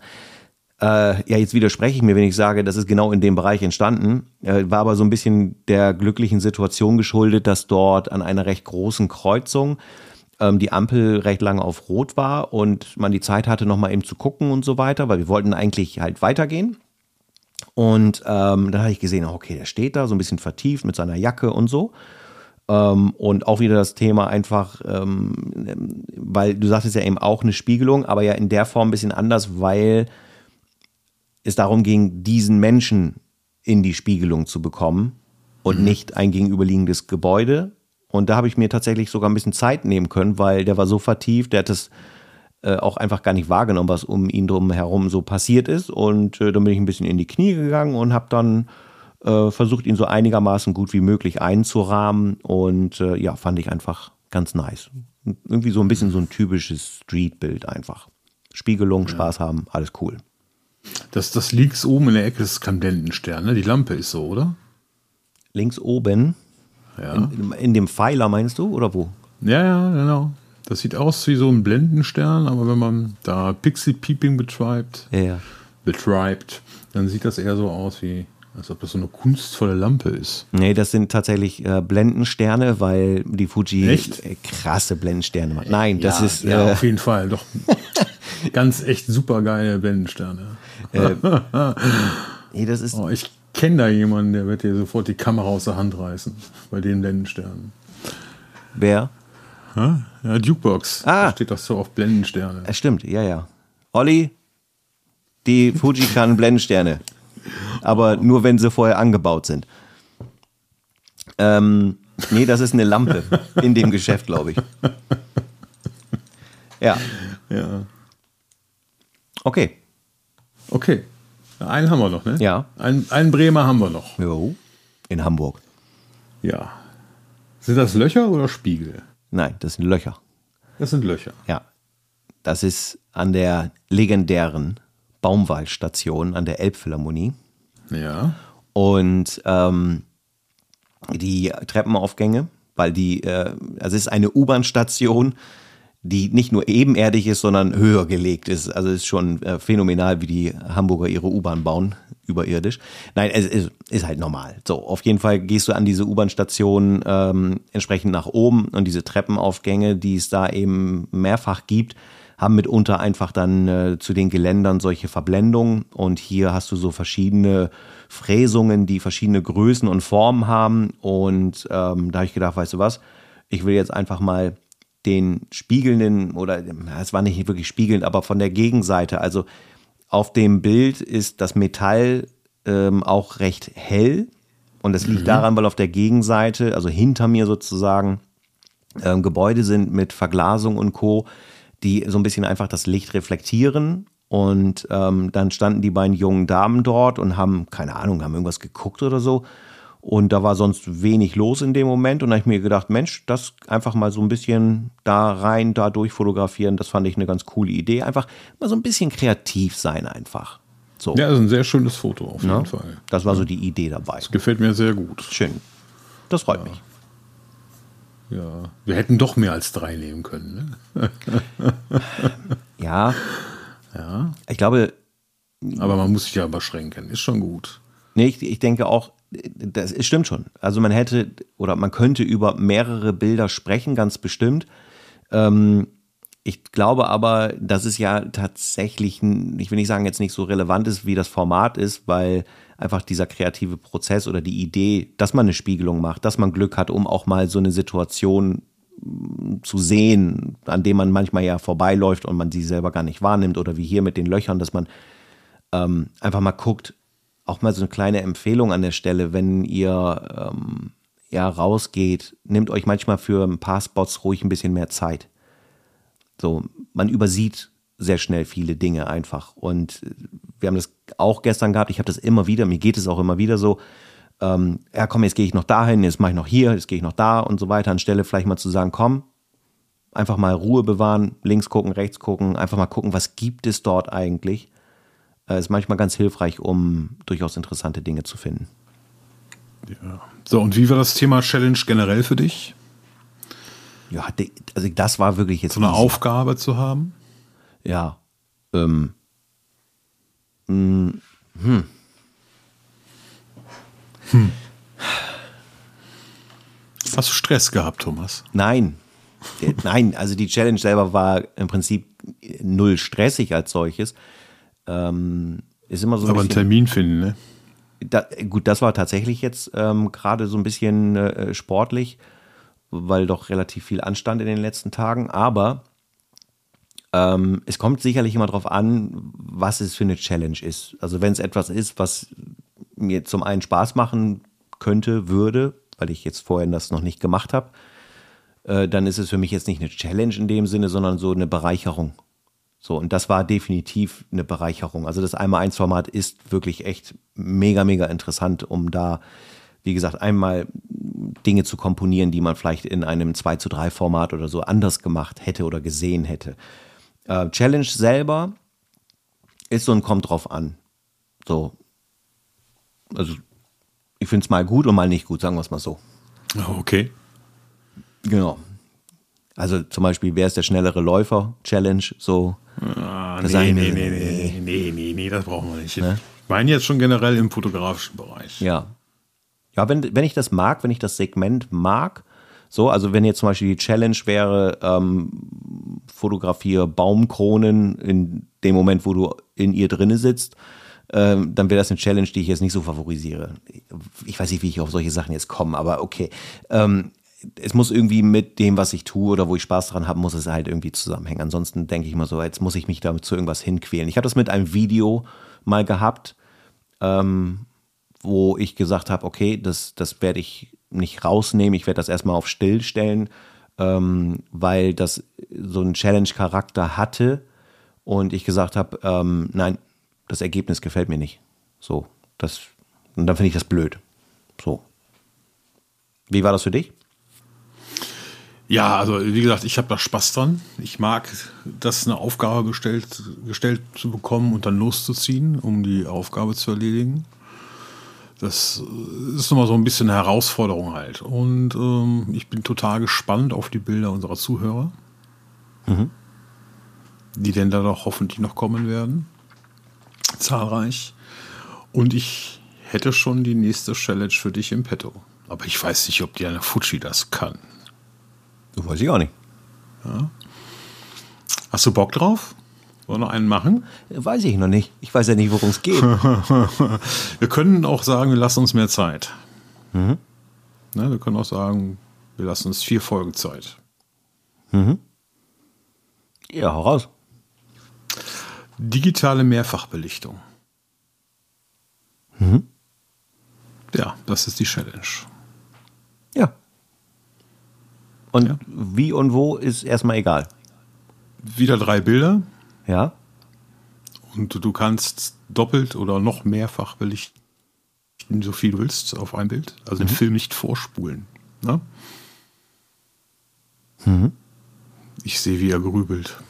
Äh, ja, jetzt widerspreche ich mir, wenn ich sage, das ist genau in dem Bereich entstanden. Äh, war aber so ein bisschen der glücklichen Situation geschuldet, dass dort an einer recht großen Kreuzung ähm, die Ampel recht lange auf Rot war und man die Zeit hatte, nochmal eben zu gucken und so weiter, weil wir wollten eigentlich halt weitergehen. Und ähm, dann habe ich gesehen, okay, der steht da so ein bisschen vertieft mit seiner Jacke und so. Ähm, und auch wieder das Thema einfach, ähm, weil du sagtest ja eben auch eine Spiegelung, aber ja in der Form ein bisschen anders, weil es darum ging, diesen Menschen in die Spiegelung zu bekommen und nicht ein gegenüberliegendes Gebäude. Und da habe ich mir tatsächlich sogar ein bisschen Zeit nehmen können, weil der war so vertieft, der hat es äh, auch einfach gar nicht wahrgenommen, was um ihn drum herum so passiert ist. Und äh, dann bin ich ein bisschen in die Knie gegangen und habe dann äh, versucht, ihn so einigermaßen gut wie möglich einzurahmen. Und äh, ja, fand ich einfach ganz nice. Irgendwie so ein bisschen so ein typisches Streetbild einfach. Spiegelung, Spaß haben, alles cool. Das, das links oben in der Ecke ist kein Blendenstern, ne? Die Lampe ist so, oder? Links oben, Ja. in, in dem Pfeiler meinst du, oder wo? Ja, ja, genau. Das sieht aus wie so ein Blendenstern, aber wenn man da Pixel Peeping betreibt, ja. betreibt, dann sieht das eher so aus wie, als ob das so eine kunstvolle Lampe ist. Nee, das sind tatsächlich äh, Blendensterne, weil die Fuji Echt? äh, krasse Blendensterne macht. Nein, das ja, ist ja, äh, auf jeden Fall, doch. Ganz echt super geile Blendensterne. nee, das ist Oh, ich kenne da jemanden, der wird dir sofort die Kamera aus der Hand reißen bei den Blendensternen. wer? Ja, Jukebox. Ah. Da steht doch so auf Blendensterne. Es stimmt, ja, ja. Olli, die Fuji kann Blendensterne. Aber nur, wenn sie vorher angebaut sind. Ähm, nee, das ist eine Lampe in dem Geschäft, glaube ich. Ja, Ja. okay. Okay. Einen haben wir noch, ne? Ja. Einen, einen Bremer haben wir noch. Jo. In Hamburg. Ja. Sind das Löcher oder Spiegel? Nein, das sind Löcher. Das sind Löcher. Ja. Das ist an der legendären Baumwallstation an der Elbphilharmonie. Ja. Und ähm, die Treppenaufgänge, weil die, äh, also es ist eine U-Bahn-Station, die nicht nur ebenerdig ist, sondern höher gelegt ist. Also es ist schon äh, phänomenal, wie die Hamburger ihre U-Bahn bauen, überirdisch. Nein, es ist, ist halt normal. So, auf jeden Fall gehst du an diese U-Bahn-Station ähm, entsprechend nach oben und diese Treppenaufgänge, die es da eben mehrfach gibt, haben mitunter einfach dann äh, zu den Geländern solche Verblendungen. Und hier hast du so verschiedene Fräsungen, die verschiedene Größen und Formen haben. Und ähm, da habe ich gedacht, weißt du was, ich will jetzt einfach mal den spiegelnden oder es war nicht wirklich spiegelnd, aber von der Gegenseite, also auf dem Bild ist das Metall ähm, auch recht hell. Und das liegt daran, weil auf der Gegenseite, also hinter mir sozusagen, ähm, Gebäude sind mit Verglasung und Co., die so ein bisschen einfach das Licht reflektieren. Und ähm, dann standen die beiden jungen Damen dort und haben, keine Ahnung, haben irgendwas geguckt oder so. Und da war sonst wenig los in dem Moment. Und da habe ich mir gedacht, Mensch, das einfach mal so ein bisschen da rein, da durchfotografieren, das fand ich eine ganz coole Idee. Einfach mal so ein bisschen kreativ sein einfach. So, Ja, das ist ein sehr schönes Foto auf jeden ne? Fall. Das war so die Idee dabei. Gefällt mir sehr gut. Schön. Das freut mich. Ja. Wir hätten doch mehr als drei nehmen können. Ne? Ja, Ja. ich glaube, Aber man muss sich ja beschränken. Ist schon gut. Nee, ich, ich denke auch, das es stimmt schon. Also man hätte oder man könnte über mehrere Bilder sprechen, ganz bestimmt. Ähm, ich glaube aber, dass es ja tatsächlich, ich will nicht sagen, jetzt nicht so relevant ist, wie das Format ist, weil einfach dieser kreative Prozess oder die Idee, dass man eine Spiegelung macht, dass man Glück hat, um auch mal so eine Situation mm, zu sehen, an dem man manchmal ja vorbeiläuft und man sie selber gar nicht wahrnimmt oder wie hier mit den Löchern, dass man ähm, einfach mal guckt, auch mal so eine kleine Empfehlung an der Stelle, wenn ihr ähm, ja rausgeht, nehmt euch manchmal für ein paar Spots ruhig ein bisschen mehr Zeit. So, man übersieht sehr schnell viele Dinge einfach. Und wir haben das auch gestern gehabt, ich habe das immer wieder, mir geht es auch immer wieder so, ähm, ja komm, jetzt gehe ich noch dahin, jetzt mache ich noch hier, jetzt gehe ich noch da und so weiter, anstelle vielleicht mal zu sagen, komm, einfach mal Ruhe bewahren, links gucken, rechts gucken, einfach mal gucken, was gibt es dort eigentlich. Äh, ist manchmal ganz hilfreich, um durchaus interessante Dinge zu finden. So, und wie war das Thema Challenge generell für dich? Ja, also das war wirklich jetzt So eine easy. Aufgabe zu haben? Ja. Ähm, Hast du Stress gehabt, Thomas? nein. Äh, Nein, also die Challenge selber war im Prinzip null stressig als solches. Ähm, ist immer so ein Aber einen bisschen, Termin finden, ne? da, gut, das war tatsächlich jetzt ähm, gerade so ein bisschen äh, sportlich, weil doch relativ viel anstand in den letzten Tagen. Aber ähm, es kommt sicherlich immer darauf an, was es für eine Challenge ist. Also wenn es etwas ist, was mir zum einen Spaß machen könnte, würde, weil ich jetzt vorhin das noch nicht gemacht habe, äh, dann ist es für mich jetzt nicht eine Challenge in dem Sinne, sondern so eine Bereicherung. So, und das war definitiv eine Bereicherung. Also das Einmal-Eins-Format ist wirklich echt mega, mega interessant, um da, wie gesagt, einmal Dinge zu komponieren, die man vielleicht in einem 2 zu 3 Format oder so anders gemacht hätte oder gesehen hätte. Äh, Challenge selber ist so ein kommt drauf an. So. Also, ich finde es mal gut und mal nicht gut, sagen wir es mal so. Oh, Okay. Genau. Also zum Beispiel, wer ist der schnellere Läufer? Challenge, so. Ah, nee, nee, nee, nee, nee, nee, nee, das brauchen wir nicht. Ich meine jetzt schon generell im fotografischen Bereich. Ja. Ja, wenn, wenn ich das mag, wenn ich das Segment mag, so, also wenn jetzt zum Beispiel die Challenge wäre, ähm, fotografiere Baumkronen in dem Moment, wo du in ihr drinne sitzt, ähm, dann wäre das eine Challenge, die ich jetzt nicht so favorisiere. Ich weiß nicht, wie ich auf solche Sachen jetzt komme, aber okay. Ähm, es muss irgendwie mit dem, was ich tue oder wo ich Spaß dran habe, muss es halt irgendwie zusammenhängen. Ansonsten denke ich mal so, jetzt muss ich mich damit zu irgendwas hinquälen. Ich habe das mit einem Video mal gehabt, ähm, wo ich gesagt habe, okay, das, das werde ich nicht rausnehmen, ich werde das erstmal auf Still stellen, ähm, weil das so einen Challenge-Charakter hatte und ich gesagt habe, ähm, nein, das Ergebnis gefällt mir nicht. So, das, und dann finde ich das blöd. So. Wie war das für dich? Ja, also wie gesagt, ich habe da Spaß dran. Ich mag das eine Aufgabe gestellt, gestellt zu bekommen und dann loszuziehen, um die Aufgabe zu erledigen. Das ist nochmal so ein bisschen eine Herausforderung halt. Und ähm, ich bin total gespannt auf die Bilder unserer Zuhörer, mhm. die denn da doch hoffentlich noch kommen werden. Zahlreich. Und ich hätte schon die nächste Challenge für dich im Petto. Aber ich weiß nicht, ob Diana Fuji das kann. Das weiß ich auch nicht. Ja. Hast du Bock drauf? Wollen wir noch einen machen? Weiß ich noch nicht. Ich weiß ja nicht, worum es geht. wir können auch sagen, wir lassen uns mehr Zeit. Mhm. Ne, wir können auch sagen, wir lassen uns vier Folgen Zeit. Mhm. Ja, hau raus. Digitale Mehrfachbelichtung. Mhm. Ja, das ist die Challenge. Ja. Und ja. wie und wo ist erstmal egal. Wieder drei Bilder. Ja. Und du kannst doppelt oder noch mehrfach belichten, so viel du willst, auf ein Bild. Also mhm. den Film nicht vorspulen. Ne? Mhm. Ich sehe, wie er grübelt.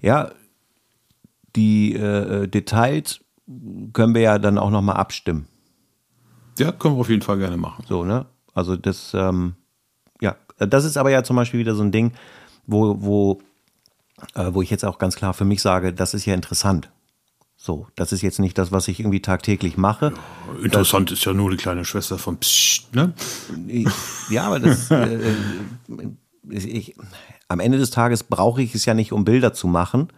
Ja, die äh, Details können wir ja dann auch nochmal abstimmen. Ja, können wir auf jeden Fall gerne machen. So, ne? Also das, ähm, ja, das ist aber ja zum Beispiel wieder so ein Ding, wo, wo, äh, wo ich jetzt auch ganz klar für mich sage, das ist ja interessant. So, das ist jetzt nicht das, was ich irgendwie tagtäglich mache. Ja, interessant das, ist ja nur die kleine Schwester von Psst, ne? Ja, aber das, äh, äh, ich, am Ende des Tages brauche ich es ja nicht, um Bilder zu machen,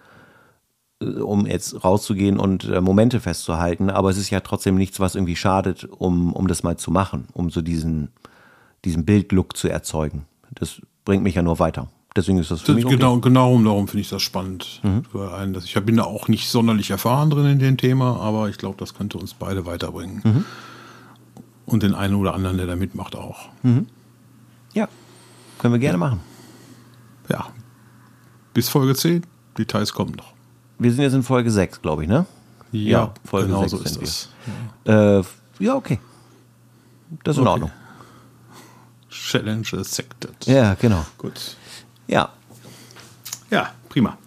um jetzt rauszugehen und äh, Momente festzuhalten, aber es ist ja trotzdem nichts, was irgendwie schadet, um, um das mal zu machen, um so diesen, diesen Bildlook zu erzeugen. Das bringt mich ja nur weiter. Deswegen ist das für das mich okay. Genau, genau darum finde ich das spannend. Mhm. Einen, ich bin da auch nicht sonderlich erfahren drin in dem Thema, aber ich glaube, das könnte uns beide weiterbringen. Mhm. Und den einen oder anderen, der da mitmacht, auch. Mhm. Ja, können wir gerne machen. Ja. Bis Folge 10. Details kommen noch wir sind jetzt in Folge 6, glaube ich, ne? Ja, ja Folge genau 6 so ist das. Ja. Äh, ja, okay. Das ist okay. in Ordnung. Challenge accepted. Ja, genau. Gut. Ja. Ja, prima.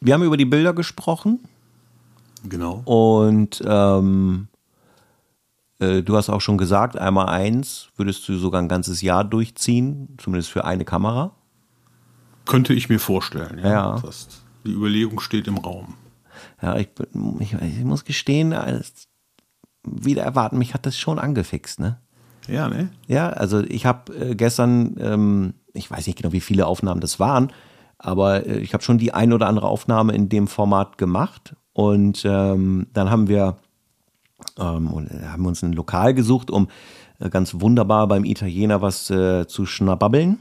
Wir haben über die Bilder gesprochen. Genau. Und ähm, äh, du hast auch schon gesagt, einmal eins würdest du sogar ein ganzes Jahr durchziehen, zumindest für eine Kamera. Könnte ich mir vorstellen, ja. ja. Das die Überlegung steht im Raum. Ja, ich, ich, ich muss gestehen, als wieder erwarten, mich hat das schon angefixt, ne? Ja, ne? Ja, also ich habe äh, gestern, ähm, ich weiß nicht genau, wie viele Aufnahmen das waren, aber äh, ich habe schon die ein oder andere Aufnahme in dem Format gemacht und ähm, dann haben wir ähm, haben uns ein Lokal gesucht, um äh, ganz wunderbar beim Italiener was äh, zu schnababbeln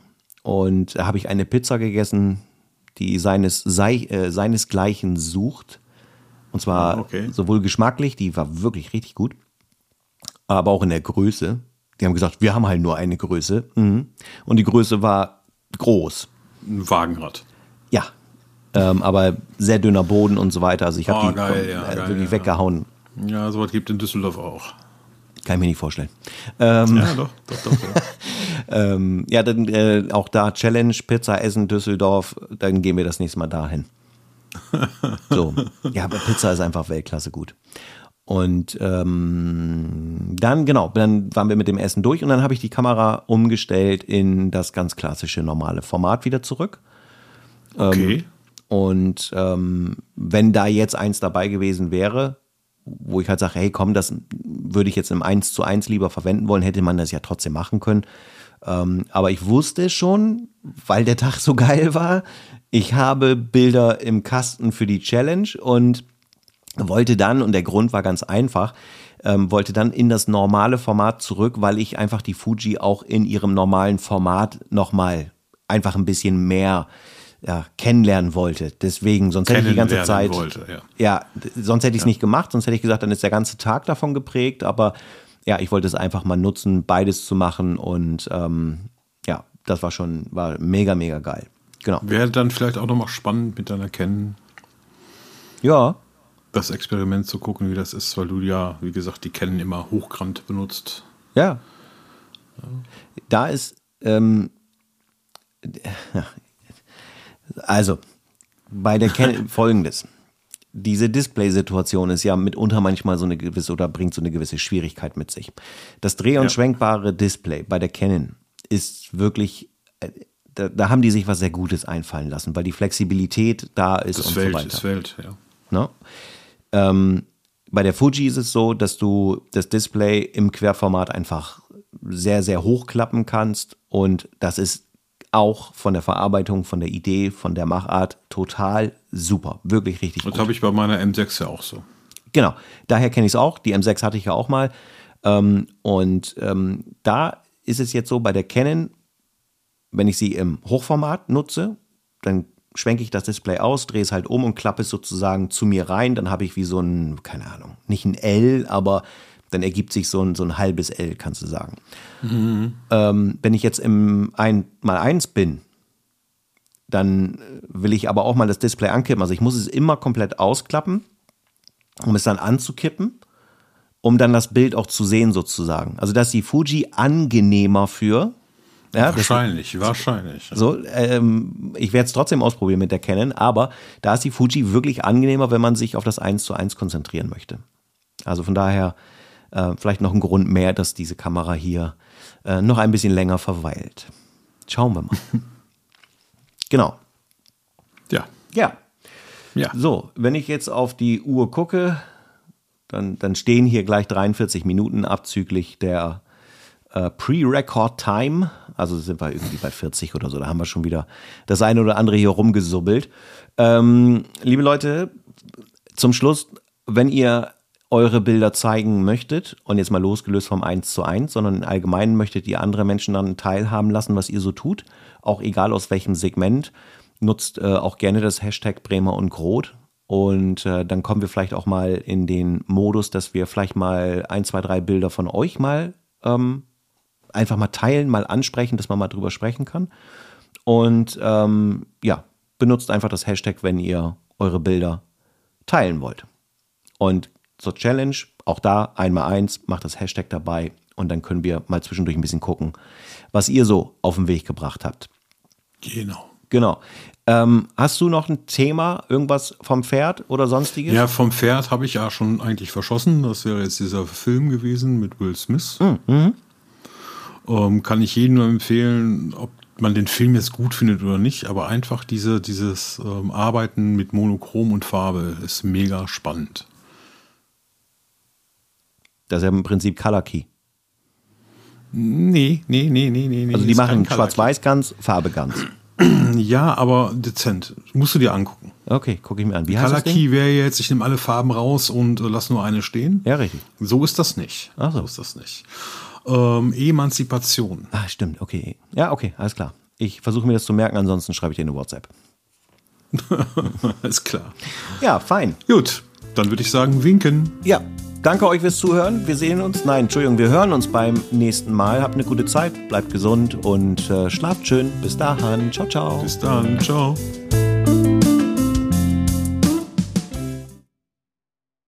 und da habe ich eine Pizza gegessen, die seines, sei, äh, seinesgleichen sucht. Und zwar okay. sowohl geschmacklich, die war wirklich richtig gut, aber auch in der Größe. Die haben gesagt, wir haben halt nur eine Größe. Mhm. Und die Größe war groß. Ein Wagenrad. Ja. Ähm, aber sehr dünner Boden und so weiter. Also ich habe oh, die geil, ja, äh, geil, wirklich ja. weggehauen. Ja, sowas gibt in Düsseldorf auch. Kann ich mir nicht vorstellen. Ähm, ja, doch, doch, doch. Ja, ähm, ja dann äh, auch da Challenge, Pizza essen, Düsseldorf, dann gehen wir das nächste Mal dahin. so, ja, aber Pizza ist einfach Weltklasse gut. Und ähm, dann, genau, dann waren wir mit dem Essen durch und dann habe ich die Kamera umgestellt in das ganz klassische normale Format wieder zurück. Okay. Ähm, und ähm, wenn da jetzt eins dabei gewesen wäre, wo ich halt sage, hey komm, das würde ich jetzt im 1 zu 1 lieber verwenden wollen, hätte man das ja trotzdem machen können. Ähm, aber ich wusste schon, weil der Tag so geil war, ich habe Bilder im Kasten für die Challenge und wollte dann, und der Grund war ganz einfach, ähm, wollte dann in das normale Format zurück, weil ich einfach die Fuji auch in ihrem normalen Format nochmal einfach ein bisschen mehr ja, kennenlernen wollte. Deswegen, sonst hätte ich die ganze Zeit. Wollte, ja. ja sonst hätte ich es ja. nicht gemacht, sonst hätte ich gesagt, dann ist der ganze Tag davon geprägt, aber ja, ich wollte es einfach mal nutzen, beides zu machen und ähm, ja, das war schon, war mega, mega geil. Genau. Wäre dann vielleicht auch nochmal spannend mit deiner Kennen. Ja. Das Experiment zu gucken, wie das ist, weil du ja, wie gesagt, die Kennen immer hochkant benutzt. Ja. ja. Da ist, ähm, also, bei der Canon folgendes. Diese Display-Situation ist ja mitunter manchmal so eine gewisse oder bringt so eine gewisse Schwierigkeit mit sich. Das dreh- und ja. schwenkbare Display bei der Canon ist wirklich, äh, da, da, haben die sich was sehr Gutes einfallen lassen, weil die Flexibilität da ist das und Feld, so weiter. Das Feld, ja. No? Ähm, bei der Fuji ist es so, dass du das Display im Querformat einfach sehr, sehr hochklappen kannst und das ist auch von der Verarbeitung, von der Idee, von der Machart total super. Wirklich richtig das gut. Das habe ich bei meiner M6 ja auch so. Genau, daher kenne ich es auch. Die M6 hatte ich ja auch mal. Ähm, und ähm, da ist es jetzt so bei der Canon, wenn ich sie im Hochformat nutze, dann schwenke ich das Display aus, drehe es halt um und klappe es sozusagen zu mir rein. Dann habe ich wie so ein, keine Ahnung, nicht ein L, aber dann ergibt sich so ein, so ein halbes L, kannst du sagen. Mhm. Ähm, wenn ich jetzt im 1 mal 1 bin, dann will ich aber auch mal das Display ankippen. Also ich muss es immer komplett ausklappen, um es dann anzukippen, um dann das Bild auch zu sehen sozusagen. Also da ist die Fuji angenehmer für. Ja, wahrscheinlich, das, wahrscheinlich. So, ähm, ich werde es trotzdem ausprobieren mit der Canon, aber da ist die Fuji wirklich angenehmer, wenn man sich auf das 1 zu 1 konzentrieren möchte. Also von daher äh, vielleicht noch ein Grund mehr, dass diese Kamera hier äh, noch ein bisschen länger verweilt. Schauen wir mal. genau. Ja. Ja. Ja. So, wenn ich jetzt auf die Uhr gucke, dann, dann stehen hier gleich 43 Minuten abzüglich der äh, Pre-Record-Time. Also sind wir irgendwie bei 40 oder so. Da haben wir schon wieder das eine oder andere hier rumgesubbelt. Ähm, liebe Leute, zum Schluss, wenn ihr eure Bilder zeigen möchtet und jetzt mal losgelöst vom 1 zu 1, sondern im Allgemeinen möchtet ihr andere Menschen dann teilhaben lassen, was ihr so tut, auch egal aus welchem Segment, nutzt äh, auch gerne das Hashtag Bremer und Groth und äh, dann kommen wir vielleicht auch mal in den Modus, dass wir vielleicht mal ein, zwei, drei Bilder von euch mal ähm, einfach mal teilen, mal ansprechen, dass man mal drüber sprechen kann. Und ähm, ja, benutzt einfach das Hashtag, wenn ihr eure Bilder teilen wollt. Und zur Challenge. Auch da einmal eins, macht das Hashtag dabei und dann können wir mal zwischendurch ein bisschen gucken, was ihr so auf den Weg gebracht habt. Genau. Genau. Ähm, hast du noch ein Thema, irgendwas vom Pferd oder sonstiges? Ja, vom Pferd habe ich ja schon eigentlich verschossen. Das wäre jetzt dieser Film gewesen mit Will Smith. Mhm. Ähm, kann ich jedem nur empfehlen, ob man den Film jetzt gut findet oder nicht, aber einfach diese, dieses ähm, Arbeiten mit Monochrom und Farbe ist mega spannend. Das ist ja im Prinzip Color Key. Nee, nee, nee, nee, nee. Also die machen Schwarz-Weiß ganz, Farbe ganz. Ja, aber dezent. Musst du dir angucken. Okay, gucke ich mir an. Wie heißt Color das Key wäre jetzt, ich nehme alle Farben raus und äh, lass nur eine stehen. Ja, richtig. So ist das nicht. Ach so. so ist das nicht. Ähm, Emanzipation. Ah, stimmt, okay. Ja, okay, alles klar. Ich versuche mir das zu merken, ansonsten schreibe ich dir eine WhatsApp. alles klar. Ja, fein. Gut, dann würde ich sagen, winken. Ja, Danke euch fürs Zuhören. Wir sehen uns, nein, Entschuldigung, wir hören uns beim nächsten Mal. Habt eine gute Zeit, bleibt gesund und äh, schlaft schön. Bis dahin. Ciao, ciao. Bis dann. Ciao.